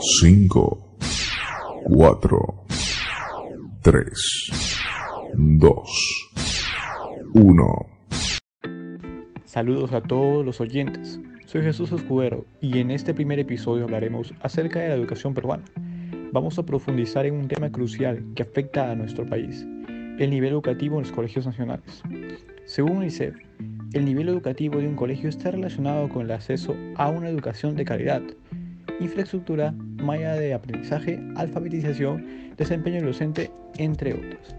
5, 4, 3, 2, 1. Saludos a todos los oyentes. Soy Jesús Escudero y en este primer episodio hablaremos acerca de la educación peruana. Vamos a profundizar en un tema crucial que afecta a nuestro país, el nivel educativo en los colegios nacionales. Según UNICEF, el nivel educativo de un colegio está relacionado con el acceso a una educación de calidad, infraestructura, malla de aprendizaje, alfabetización, desempeño docente, entre otros,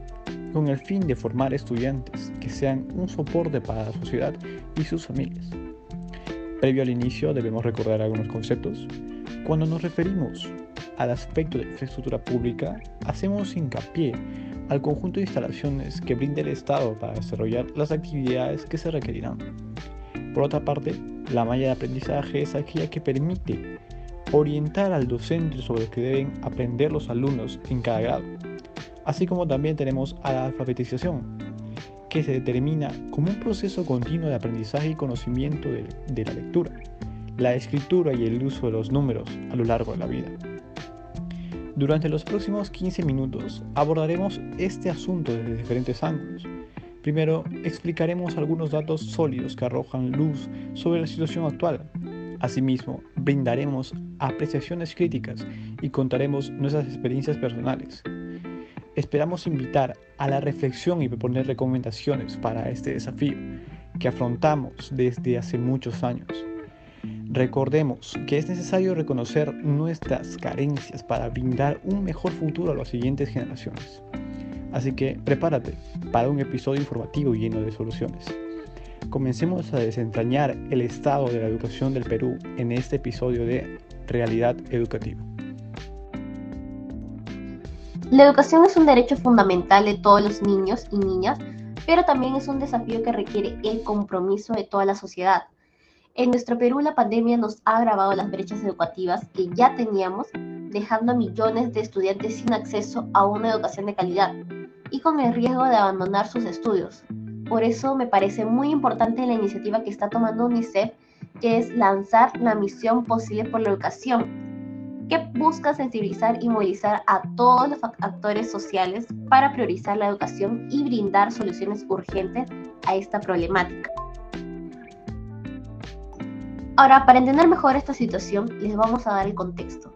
con el fin de formar estudiantes que sean un soporte para la sociedad y sus familias. Previo al inicio debemos recordar algunos conceptos. Cuando nos referimos al aspecto de infraestructura pública, hacemos hincapié al conjunto de instalaciones que brinda el Estado para desarrollar las actividades que se requerirán. Por otra parte, la malla de aprendizaje es aquella que permite orientar al docente sobre lo que deben aprender los alumnos en cada grado. Así como también tenemos a la alfabetización, que se determina como un proceso continuo de aprendizaje y conocimiento de, de la lectura, la escritura y el uso de los números a lo largo de la vida. Durante los próximos 15 minutos abordaremos este asunto desde diferentes ángulos. Primero, explicaremos algunos datos sólidos que arrojan luz sobre la situación actual. Asimismo, brindaremos apreciaciones críticas y contaremos nuestras experiencias personales. Esperamos invitar a la reflexión y proponer recomendaciones para este desafío que afrontamos desde hace muchos años. Recordemos que es necesario reconocer nuestras carencias para brindar un mejor futuro a las siguientes generaciones. Así que prepárate para un episodio informativo lleno de soluciones. Comencemos a desentrañar el estado de la educación del Perú en este episodio de Realidad Educativa. La educación es un derecho fundamental de todos los niños y niñas, pero también es un desafío que requiere el compromiso de toda la sociedad. En nuestro Perú la pandemia nos ha agravado las brechas educativas que ya teníamos, dejando a millones de estudiantes sin acceso a una educación de calidad y con el riesgo de abandonar sus estudios. Por eso me parece muy importante la iniciativa que está tomando UNICEF, que es lanzar la misión posible por la educación, que busca sensibilizar y movilizar a todos los actores sociales para priorizar la educación y brindar soluciones urgentes a esta problemática. Ahora, para entender mejor esta situación, les vamos a dar el contexto.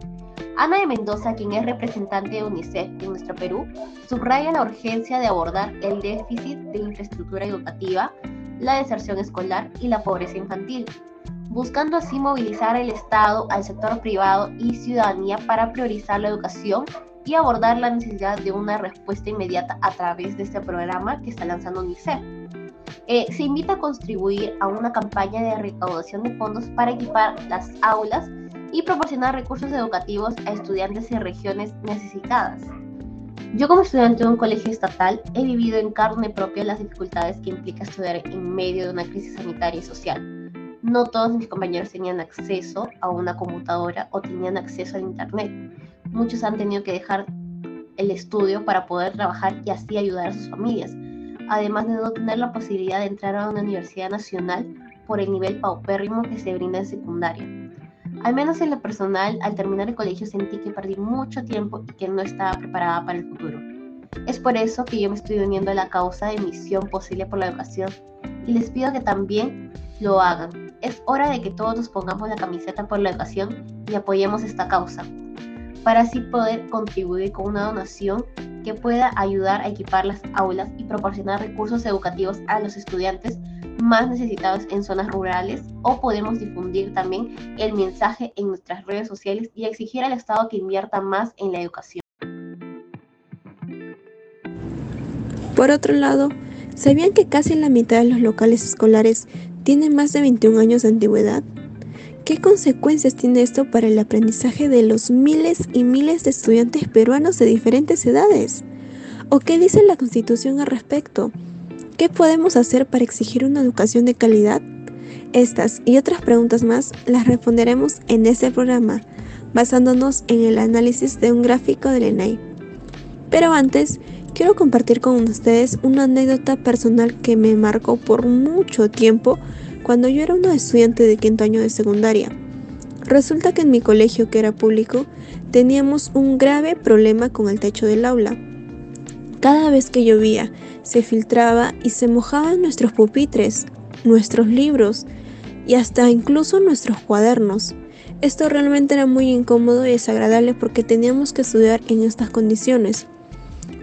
Ana de Mendoza, quien es representante de UNICEF en nuestro Perú, subraya la urgencia de abordar el déficit de infraestructura educativa, la deserción escolar y la pobreza infantil, buscando así movilizar el Estado, al sector privado y ciudadanía para priorizar la educación y abordar la necesidad de una respuesta inmediata a través de este programa que está lanzando UNICEF. Eh, se invita a contribuir a una campaña de recaudación de fondos para equipar las aulas y proporcionar recursos educativos a estudiantes en regiones necesitadas. Yo como estudiante de un colegio estatal he vivido en carne propia las dificultades que implica estudiar en medio de una crisis sanitaria y social. No todos mis compañeros tenían acceso a una computadora o tenían acceso al Internet. Muchos han tenido que dejar el estudio para poder trabajar y así ayudar a sus familias además de no tener la posibilidad de entrar a una universidad nacional por el nivel paupérrimo que se brinda en secundaria. Al menos en lo personal, al terminar el colegio sentí que perdí mucho tiempo y que no estaba preparada para el futuro. Es por eso que yo me estoy uniendo a la causa de misión posible por la educación y les pido que también lo hagan. Es hora de que todos nos pongamos la camiseta por la educación y apoyemos esta causa, para así poder contribuir con una donación que pueda ayudar a equipar las aulas y proporcionar recursos educativos a los estudiantes más necesitados en zonas rurales o podemos difundir también el mensaje en nuestras redes sociales y exigir al Estado que invierta más en la educación. Por otro lado, ¿sabían que casi la mitad de los locales escolares tienen más de 21 años de antigüedad? ¿Qué consecuencias tiene esto para el aprendizaje de los miles y miles de estudiantes peruanos de diferentes edades? ¿O qué dice la Constitución al respecto? ¿Qué podemos hacer para exigir una educación de calidad? Estas y otras preguntas más las responderemos en este programa, basándonos en el análisis de un gráfico del ENAI. Pero antes, quiero compartir con ustedes una anécdota personal que me marcó por mucho tiempo cuando yo era una estudiante de quinto año de secundaria. Resulta que en mi colegio, que era público, teníamos un grave problema con el techo del aula. Cada vez que llovía, se filtraba y se mojaban nuestros pupitres, nuestros libros y hasta incluso nuestros cuadernos. Esto realmente era muy incómodo y desagradable porque teníamos que estudiar en estas condiciones.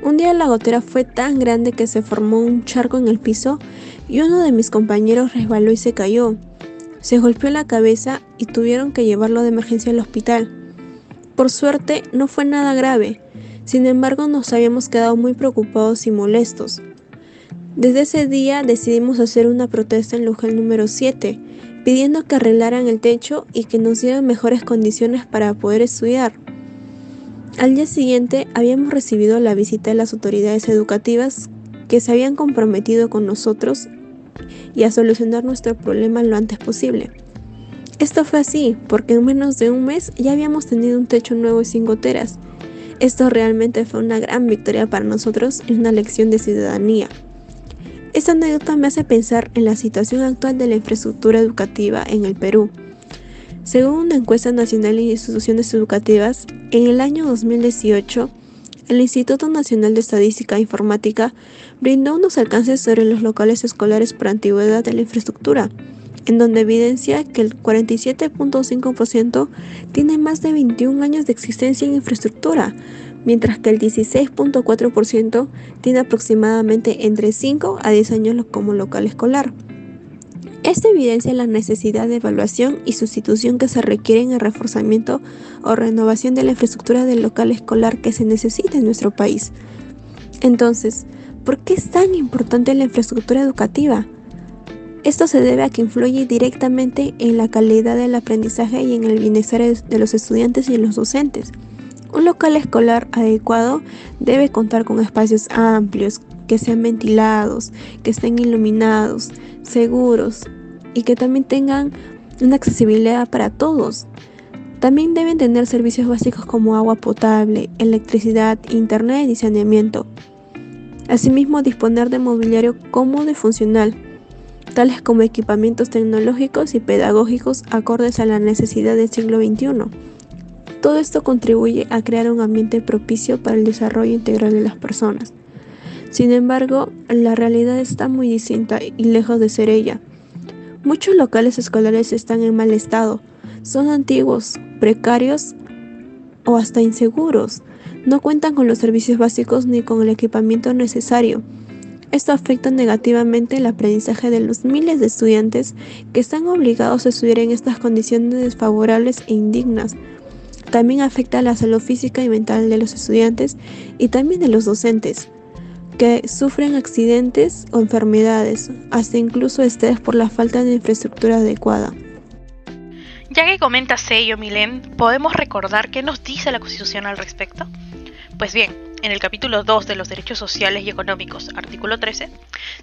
Un día la gotera fue tan grande que se formó un charco en el piso y uno de mis compañeros resbaló y se cayó. Se golpeó la cabeza y tuvieron que llevarlo de emergencia al hospital. Por suerte no fue nada grave, sin embargo nos habíamos quedado muy preocupados y molestos. Desde ese día decidimos hacer una protesta en Luján número 7, pidiendo que arreglaran el techo y que nos dieran mejores condiciones para poder estudiar. Al día siguiente habíamos recibido la visita de las autoridades educativas que se habían comprometido con nosotros y a solucionar nuestro problema lo antes posible. Esto fue así, porque en menos de un mes ya habíamos tenido un techo nuevo y sin goteras. Esto realmente fue una gran victoria para nosotros y una lección de ciudadanía. Esta anécdota me hace pensar en la situación actual de la infraestructura educativa en el Perú. Según una encuesta nacional de instituciones educativas, en el año 2018, el Instituto Nacional de Estadística e Informática brindó unos alcances sobre los locales escolares por antigüedad de la infraestructura, en donde evidencia que el 47.5% tiene más de 21 años de existencia en infraestructura, mientras que el 16.4% tiene aproximadamente entre 5 a 10 años como local escolar. Esto evidencia la necesidad de evaluación y sustitución que se requiere en reforzamiento o renovación de la infraestructura del local escolar que se necesita en nuestro país. Entonces, ¿por qué es tan importante la infraestructura educativa? Esto se debe a que influye directamente en la calidad del aprendizaje y en el bienestar de los estudiantes y los docentes. Un local escolar adecuado debe contar con espacios amplios, que sean ventilados, que estén iluminados, seguros y que también tengan una accesibilidad para todos. También deben tener servicios básicos como agua potable, electricidad, internet y saneamiento. Asimismo, disponer de mobiliario cómodo y funcional, tales como equipamientos tecnológicos y pedagógicos acordes a la necesidad del siglo XXI. Todo esto contribuye a crear un ambiente propicio para el desarrollo integral de las personas. Sin embargo, la realidad está muy distinta y lejos de ser ella. Muchos locales escolares están en mal estado, son antiguos, precarios o hasta inseguros. No cuentan con los servicios básicos ni con el equipamiento necesario. Esto afecta negativamente el aprendizaje de los miles de estudiantes que están obligados a estudiar en estas condiciones desfavorables e indignas. También afecta la salud física y mental de los estudiantes y también de los docentes que sufren accidentes o enfermedades, hasta incluso estrés por la falta de infraestructura adecuada. Ya que comenta Sello Milén, ¿podemos recordar qué nos dice la Constitución al respecto? Pues bien, en el capítulo 2 de los Derechos Sociales y Económicos, artículo 13,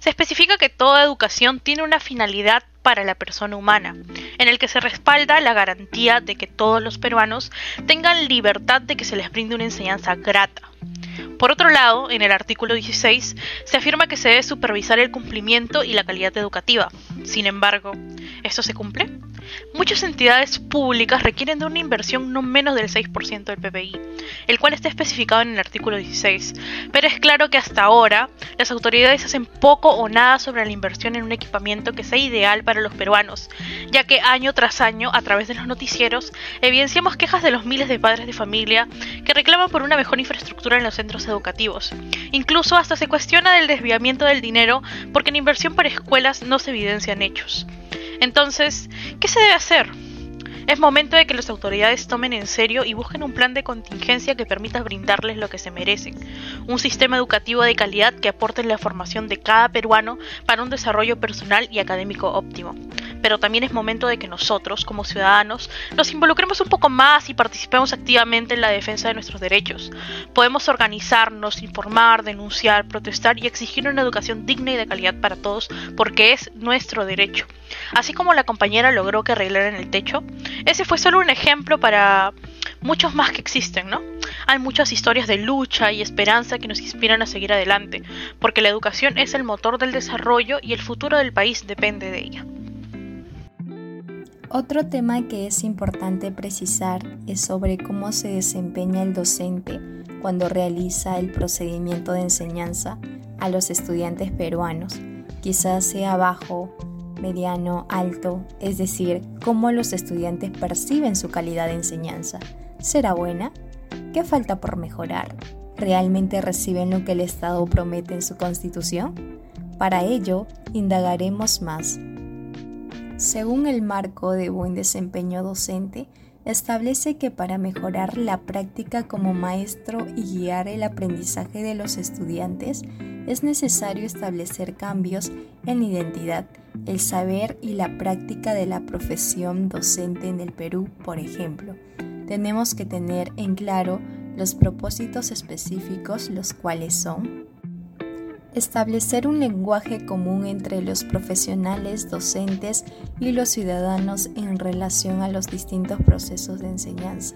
se especifica que toda educación tiene una finalidad para la persona humana, en el que se respalda la garantía de que todos los peruanos tengan libertad de que se les brinde una enseñanza grata, por otro lado, en el artículo 16 se afirma que se debe supervisar el cumplimiento y la calidad educativa. Sin embargo, ¿esto se cumple? Muchas entidades públicas requieren de una inversión no menos del 6% del PBI, el cual está especificado en el artículo 16, pero es claro que hasta ahora las autoridades hacen poco o nada sobre la inversión en un equipamiento que sea ideal para los peruanos, ya que año tras año, a través de los noticieros, evidenciamos quejas de los miles de padres de familia que reclaman por una mejor infraestructura en los centros educativos. Incluso hasta se cuestiona del desviamiento del dinero porque en inversión para escuelas no se evidencian hechos. Entonces, ¿qué se debe hacer? Es momento de que las autoridades tomen en serio y busquen un plan de contingencia que permita brindarles lo que se merecen. Un sistema educativo de calidad que aporte la formación de cada peruano para un desarrollo personal y académico óptimo pero también es momento de que nosotros, como ciudadanos, nos involucremos un poco más y participemos activamente en la defensa de nuestros derechos. Podemos organizarnos, informar, denunciar, protestar y exigir una educación digna y de calidad para todos, porque es nuestro derecho. Así como la compañera logró que arreglaran el techo, ese fue solo un ejemplo para muchos más que existen, ¿no? Hay muchas historias de lucha y esperanza que nos inspiran a seguir adelante, porque la educación es el motor del desarrollo y el futuro del país depende de ella. Otro tema que es importante precisar es sobre cómo se desempeña el docente cuando realiza el procedimiento de enseñanza a los estudiantes peruanos, quizás sea bajo, mediano, alto, es decir, cómo los estudiantes perciben su calidad de enseñanza. ¿Será buena? ¿Qué falta por mejorar? ¿Realmente reciben lo que el Estado promete en su constitución? Para ello, indagaremos más. Según el marco de buen desempeño docente, establece que para mejorar la práctica como maestro y guiar el aprendizaje de los estudiantes, es necesario establecer cambios en la identidad, el saber y la práctica de la profesión docente en el Perú, por ejemplo. Tenemos que tener en claro los propósitos específicos, los cuales son establecer un lenguaje común entre los profesionales, docentes y los ciudadanos en relación a los distintos procesos de enseñanza,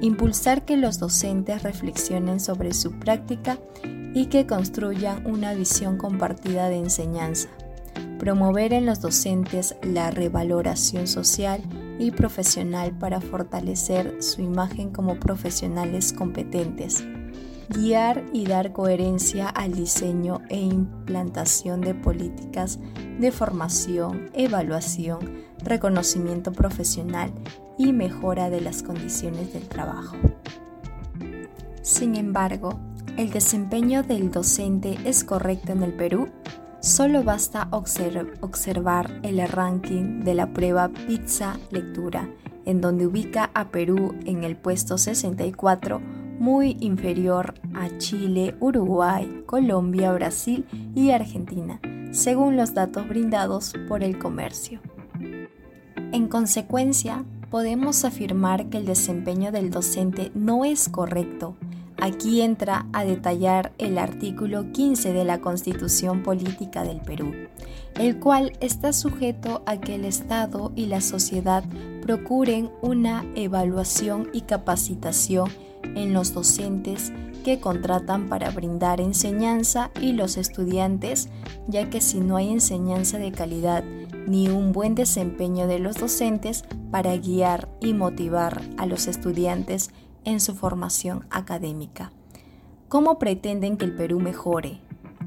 impulsar que los docentes reflexionen sobre su práctica y que construyan una visión compartida de enseñanza, promover en los docentes la revaloración social y profesional para fortalecer su imagen como profesionales competentes, guiar y dar coherencia al diseño e implantación de políticas de formación, evaluación, reconocimiento profesional y mejora de las condiciones del trabajo. Sin embargo, ¿el desempeño del docente es correcto en el Perú? Solo basta observar el ranking de la prueba Pizza Lectura, en donde ubica a Perú en el puesto 64 muy inferior a Chile, Uruguay, Colombia, Brasil y Argentina, según los datos brindados por el comercio. En consecuencia, podemos afirmar que el desempeño del docente no es correcto. Aquí entra a detallar el artículo 15 de la Constitución Política del Perú, el cual está sujeto a que el Estado y la sociedad procuren una evaluación y capacitación en los docentes que contratan para brindar enseñanza y los estudiantes, ya que si no hay enseñanza de calidad ni un buen desempeño de los docentes para guiar y motivar a los estudiantes en su formación académica. ¿Cómo pretenden que el Perú mejore?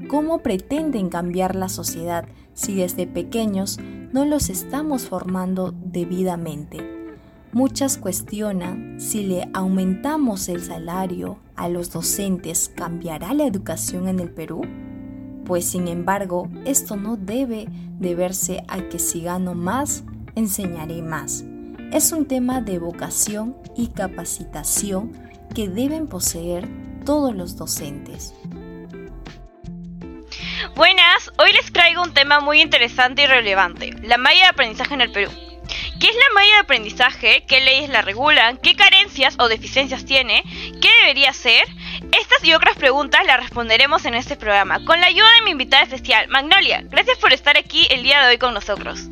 ¿Cómo pretenden cambiar la sociedad si desde pequeños no los estamos formando debidamente? Muchas cuestionan si le aumentamos el salario a los docentes, ¿cambiará la educación en el Perú? Pues sin embargo, esto no debe deberse a que si gano más, enseñaré más. Es un tema de vocación y capacitación que deben poseer todos los docentes. Buenas, hoy les traigo un tema muy interesante y relevante, la malla de aprendizaje en el Perú. ¿Qué es la malla de aprendizaje? ¿Qué leyes la regulan? ¿Qué carencias o deficiencias tiene? ¿Qué debería ser? Estas y otras preguntas las responderemos en este programa con la ayuda de mi invitada especial, Magnolia. Gracias por estar aquí el día de hoy con nosotros.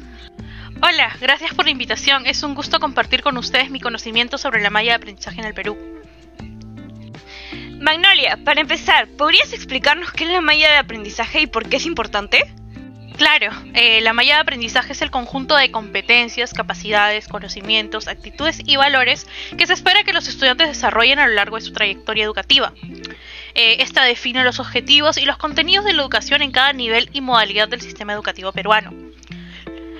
Hola, gracias por la invitación. Es un gusto compartir con ustedes mi conocimiento sobre la malla de aprendizaje en el Perú. Magnolia, para empezar, ¿podrías explicarnos qué es la malla de aprendizaje y por qué es importante? Claro, eh, la malla de aprendizaje es el conjunto de competencias, capacidades, conocimientos, actitudes y valores que se espera que los estudiantes desarrollen a lo largo de su trayectoria educativa. Eh, esta define los objetivos y los contenidos de la educación en cada nivel y modalidad del sistema educativo peruano.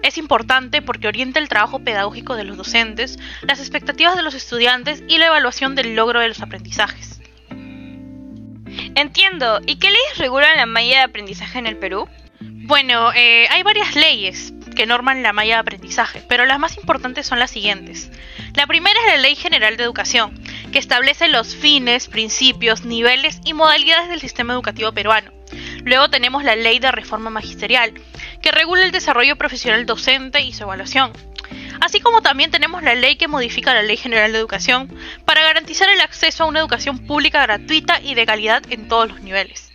Es importante porque orienta el trabajo pedagógico de los docentes, las expectativas de los estudiantes y la evaluación del logro de los aprendizajes. Entiendo. ¿Y qué leyes regulan la malla de aprendizaje en el Perú? Bueno, eh, hay varias leyes que norman la malla de aprendizaje, pero las más importantes son las siguientes. La primera es la Ley General de Educación, que establece los fines, principios, niveles y modalidades del sistema educativo peruano. Luego tenemos la Ley de Reforma Magisterial, que regula el desarrollo profesional docente y su evaluación. Así como también tenemos la ley que modifica la Ley General de Educación para garantizar el acceso a una educación pública gratuita y de calidad en todos los niveles.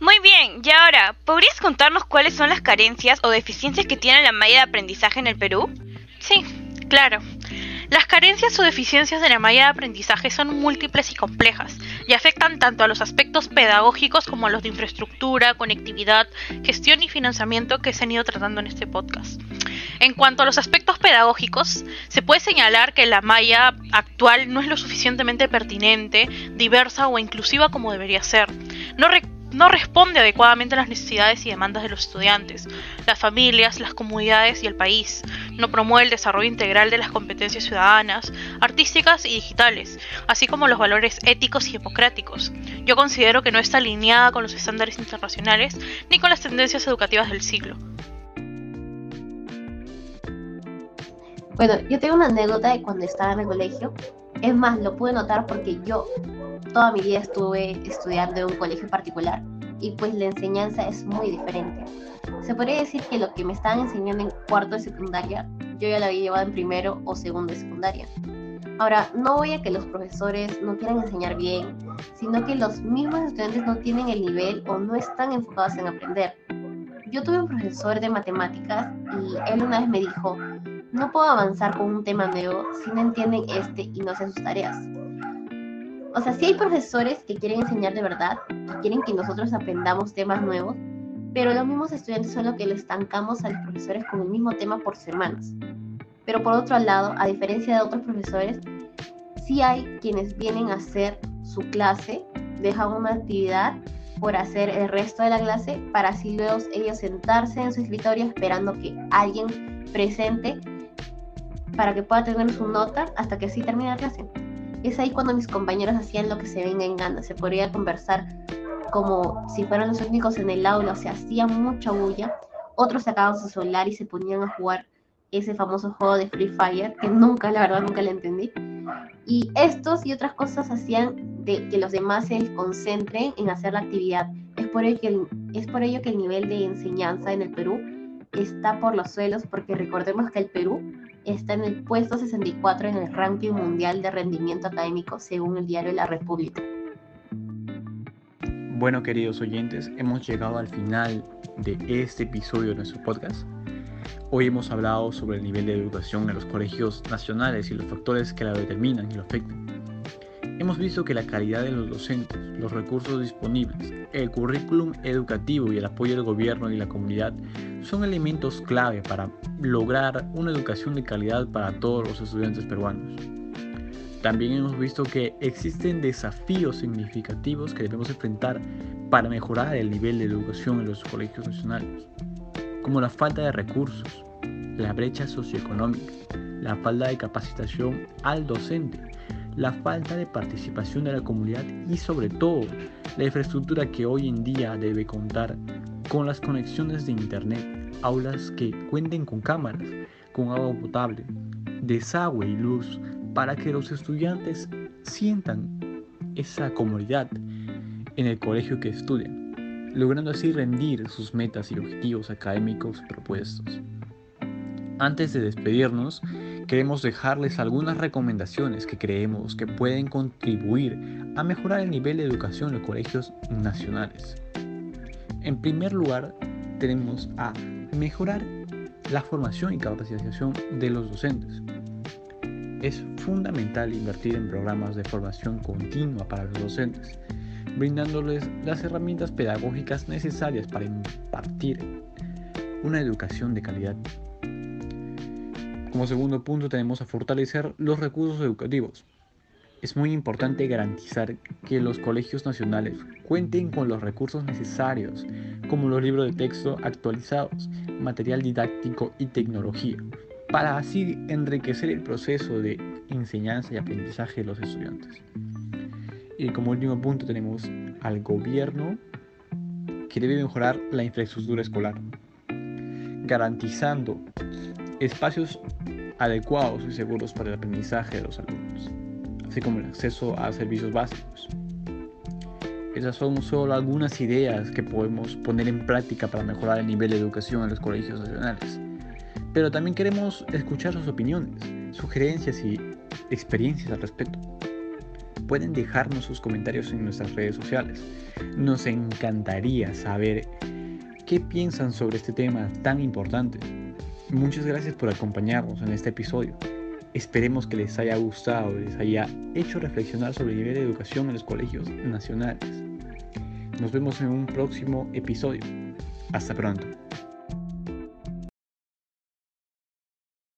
Muy bien, y ahora, ¿podrías contarnos cuáles son las carencias o deficiencias que tiene la malla de aprendizaje en el Perú? Sí, claro. Las carencias o deficiencias de la malla de aprendizaje son múltiples y complejas y afectan tanto a los aspectos pedagógicos como a los de infraestructura, conectividad, gestión y financiamiento que se han ido tratando en este podcast. En cuanto a los aspectos pedagógicos, se puede señalar que la malla actual no es lo suficientemente pertinente, diversa o inclusiva como debería ser. No responde adecuadamente a las necesidades y demandas de los estudiantes, las familias, las comunidades y el país. No promueve el desarrollo integral de las competencias ciudadanas, artísticas y digitales, así como los valores éticos y democráticos. Yo considero que no está alineada con los estándares internacionales ni con las tendencias educativas del siglo. Bueno, yo tengo una anécdota de cuando estaba en el colegio. Es más, lo pude notar porque yo toda mi vida estuve estudiando en un colegio particular y pues la enseñanza es muy diferente. Se podría decir que lo que me estaban enseñando en cuarto de secundaria, yo ya lo había llevado en primero o segundo de secundaria. Ahora, no voy a que los profesores no quieran enseñar bien, sino que los mismos estudiantes no tienen el nivel o no están enfocados en aprender. Yo tuve un profesor de matemáticas y él una vez me dijo, no puedo avanzar con un tema nuevo si no entienden este y no hacen sus tareas. O sea, sí hay profesores que quieren enseñar de verdad, que quieren que nosotros aprendamos temas nuevos, pero los mismos estudiantes son los que le estancamos a los profesores con el mismo tema por semanas. Pero por otro lado, a diferencia de otros profesores, sí hay quienes vienen a hacer su clase, dejan una actividad por hacer el resto de la clase para así luego ellos sentarse en su escritorio esperando que alguien presente para que pueda tener su nota hasta que así termine la clase. Es ahí cuando mis compañeros hacían lo que se venga en gana, se podría conversar como si fueran los únicos en el aula, o sea, hacían mucha bulla. Otros sacaban su celular y se ponían a jugar ese famoso juego de Free Fire, que nunca, la verdad, nunca le entendí. Y estos y otras cosas hacían de que los demás se concentren en hacer la actividad. Es por ello que es por ello que el nivel de enseñanza en el Perú está por los suelos, porque recordemos que el Perú está en el puesto 64 en el ranking mundial de rendimiento académico según el diario La República. Bueno, queridos oyentes, hemos llegado al final de este episodio de nuestro podcast. Hoy hemos hablado sobre el nivel de educación en los colegios nacionales y los factores que la determinan y lo afectan. Hemos visto que la calidad de los docentes, los recursos disponibles, el currículum educativo y el apoyo del gobierno y la comunidad son elementos clave para lograr una educación de calidad para todos los estudiantes peruanos. También hemos visto que existen desafíos significativos que debemos enfrentar para mejorar el nivel de educación en los colegios nacionales, como la falta de recursos, la brecha socioeconómica, la falta de capacitación al docente, la falta de participación de la comunidad y sobre todo la infraestructura que hoy en día debe contar con las conexiones de internet, aulas que cuenten con cámaras, con agua potable, desagüe y luz para que los estudiantes sientan esa comodidad en el colegio que estudian, logrando así rendir sus metas y objetivos académicos propuestos. Antes de despedirnos, queremos dejarles algunas recomendaciones que creemos que pueden contribuir a mejorar el nivel de educación en los colegios nacionales. En primer lugar, tenemos a mejorar la formación y capacitación de los docentes. Es fundamental invertir en programas de formación continua para los docentes, brindándoles las herramientas pedagógicas necesarias para impartir una educación de calidad como segundo punto tenemos a fortalecer los recursos educativos. Es muy importante garantizar que los colegios nacionales cuenten con los recursos necesarios, como los libros de texto actualizados, material didáctico y tecnología, para así enriquecer el proceso de enseñanza y aprendizaje de los estudiantes. Y como último punto tenemos al gobierno que debe mejorar la infraestructura escolar, garantizando espacios adecuados y seguros para el aprendizaje de los alumnos, así como el acceso a servicios básicos. Esas son solo algunas ideas que podemos poner en práctica para mejorar el nivel de educación en los colegios nacionales. Pero también queremos escuchar sus opiniones, sugerencias y experiencias al respecto. Pueden dejarnos sus comentarios en nuestras redes sociales. Nos encantaría saber qué piensan sobre este tema tan importante Muchas gracias por acompañarnos en este episodio. Esperemos que les haya gustado, les haya hecho reflexionar sobre el nivel de educación en los colegios nacionales. Nos vemos en un próximo episodio. Hasta pronto.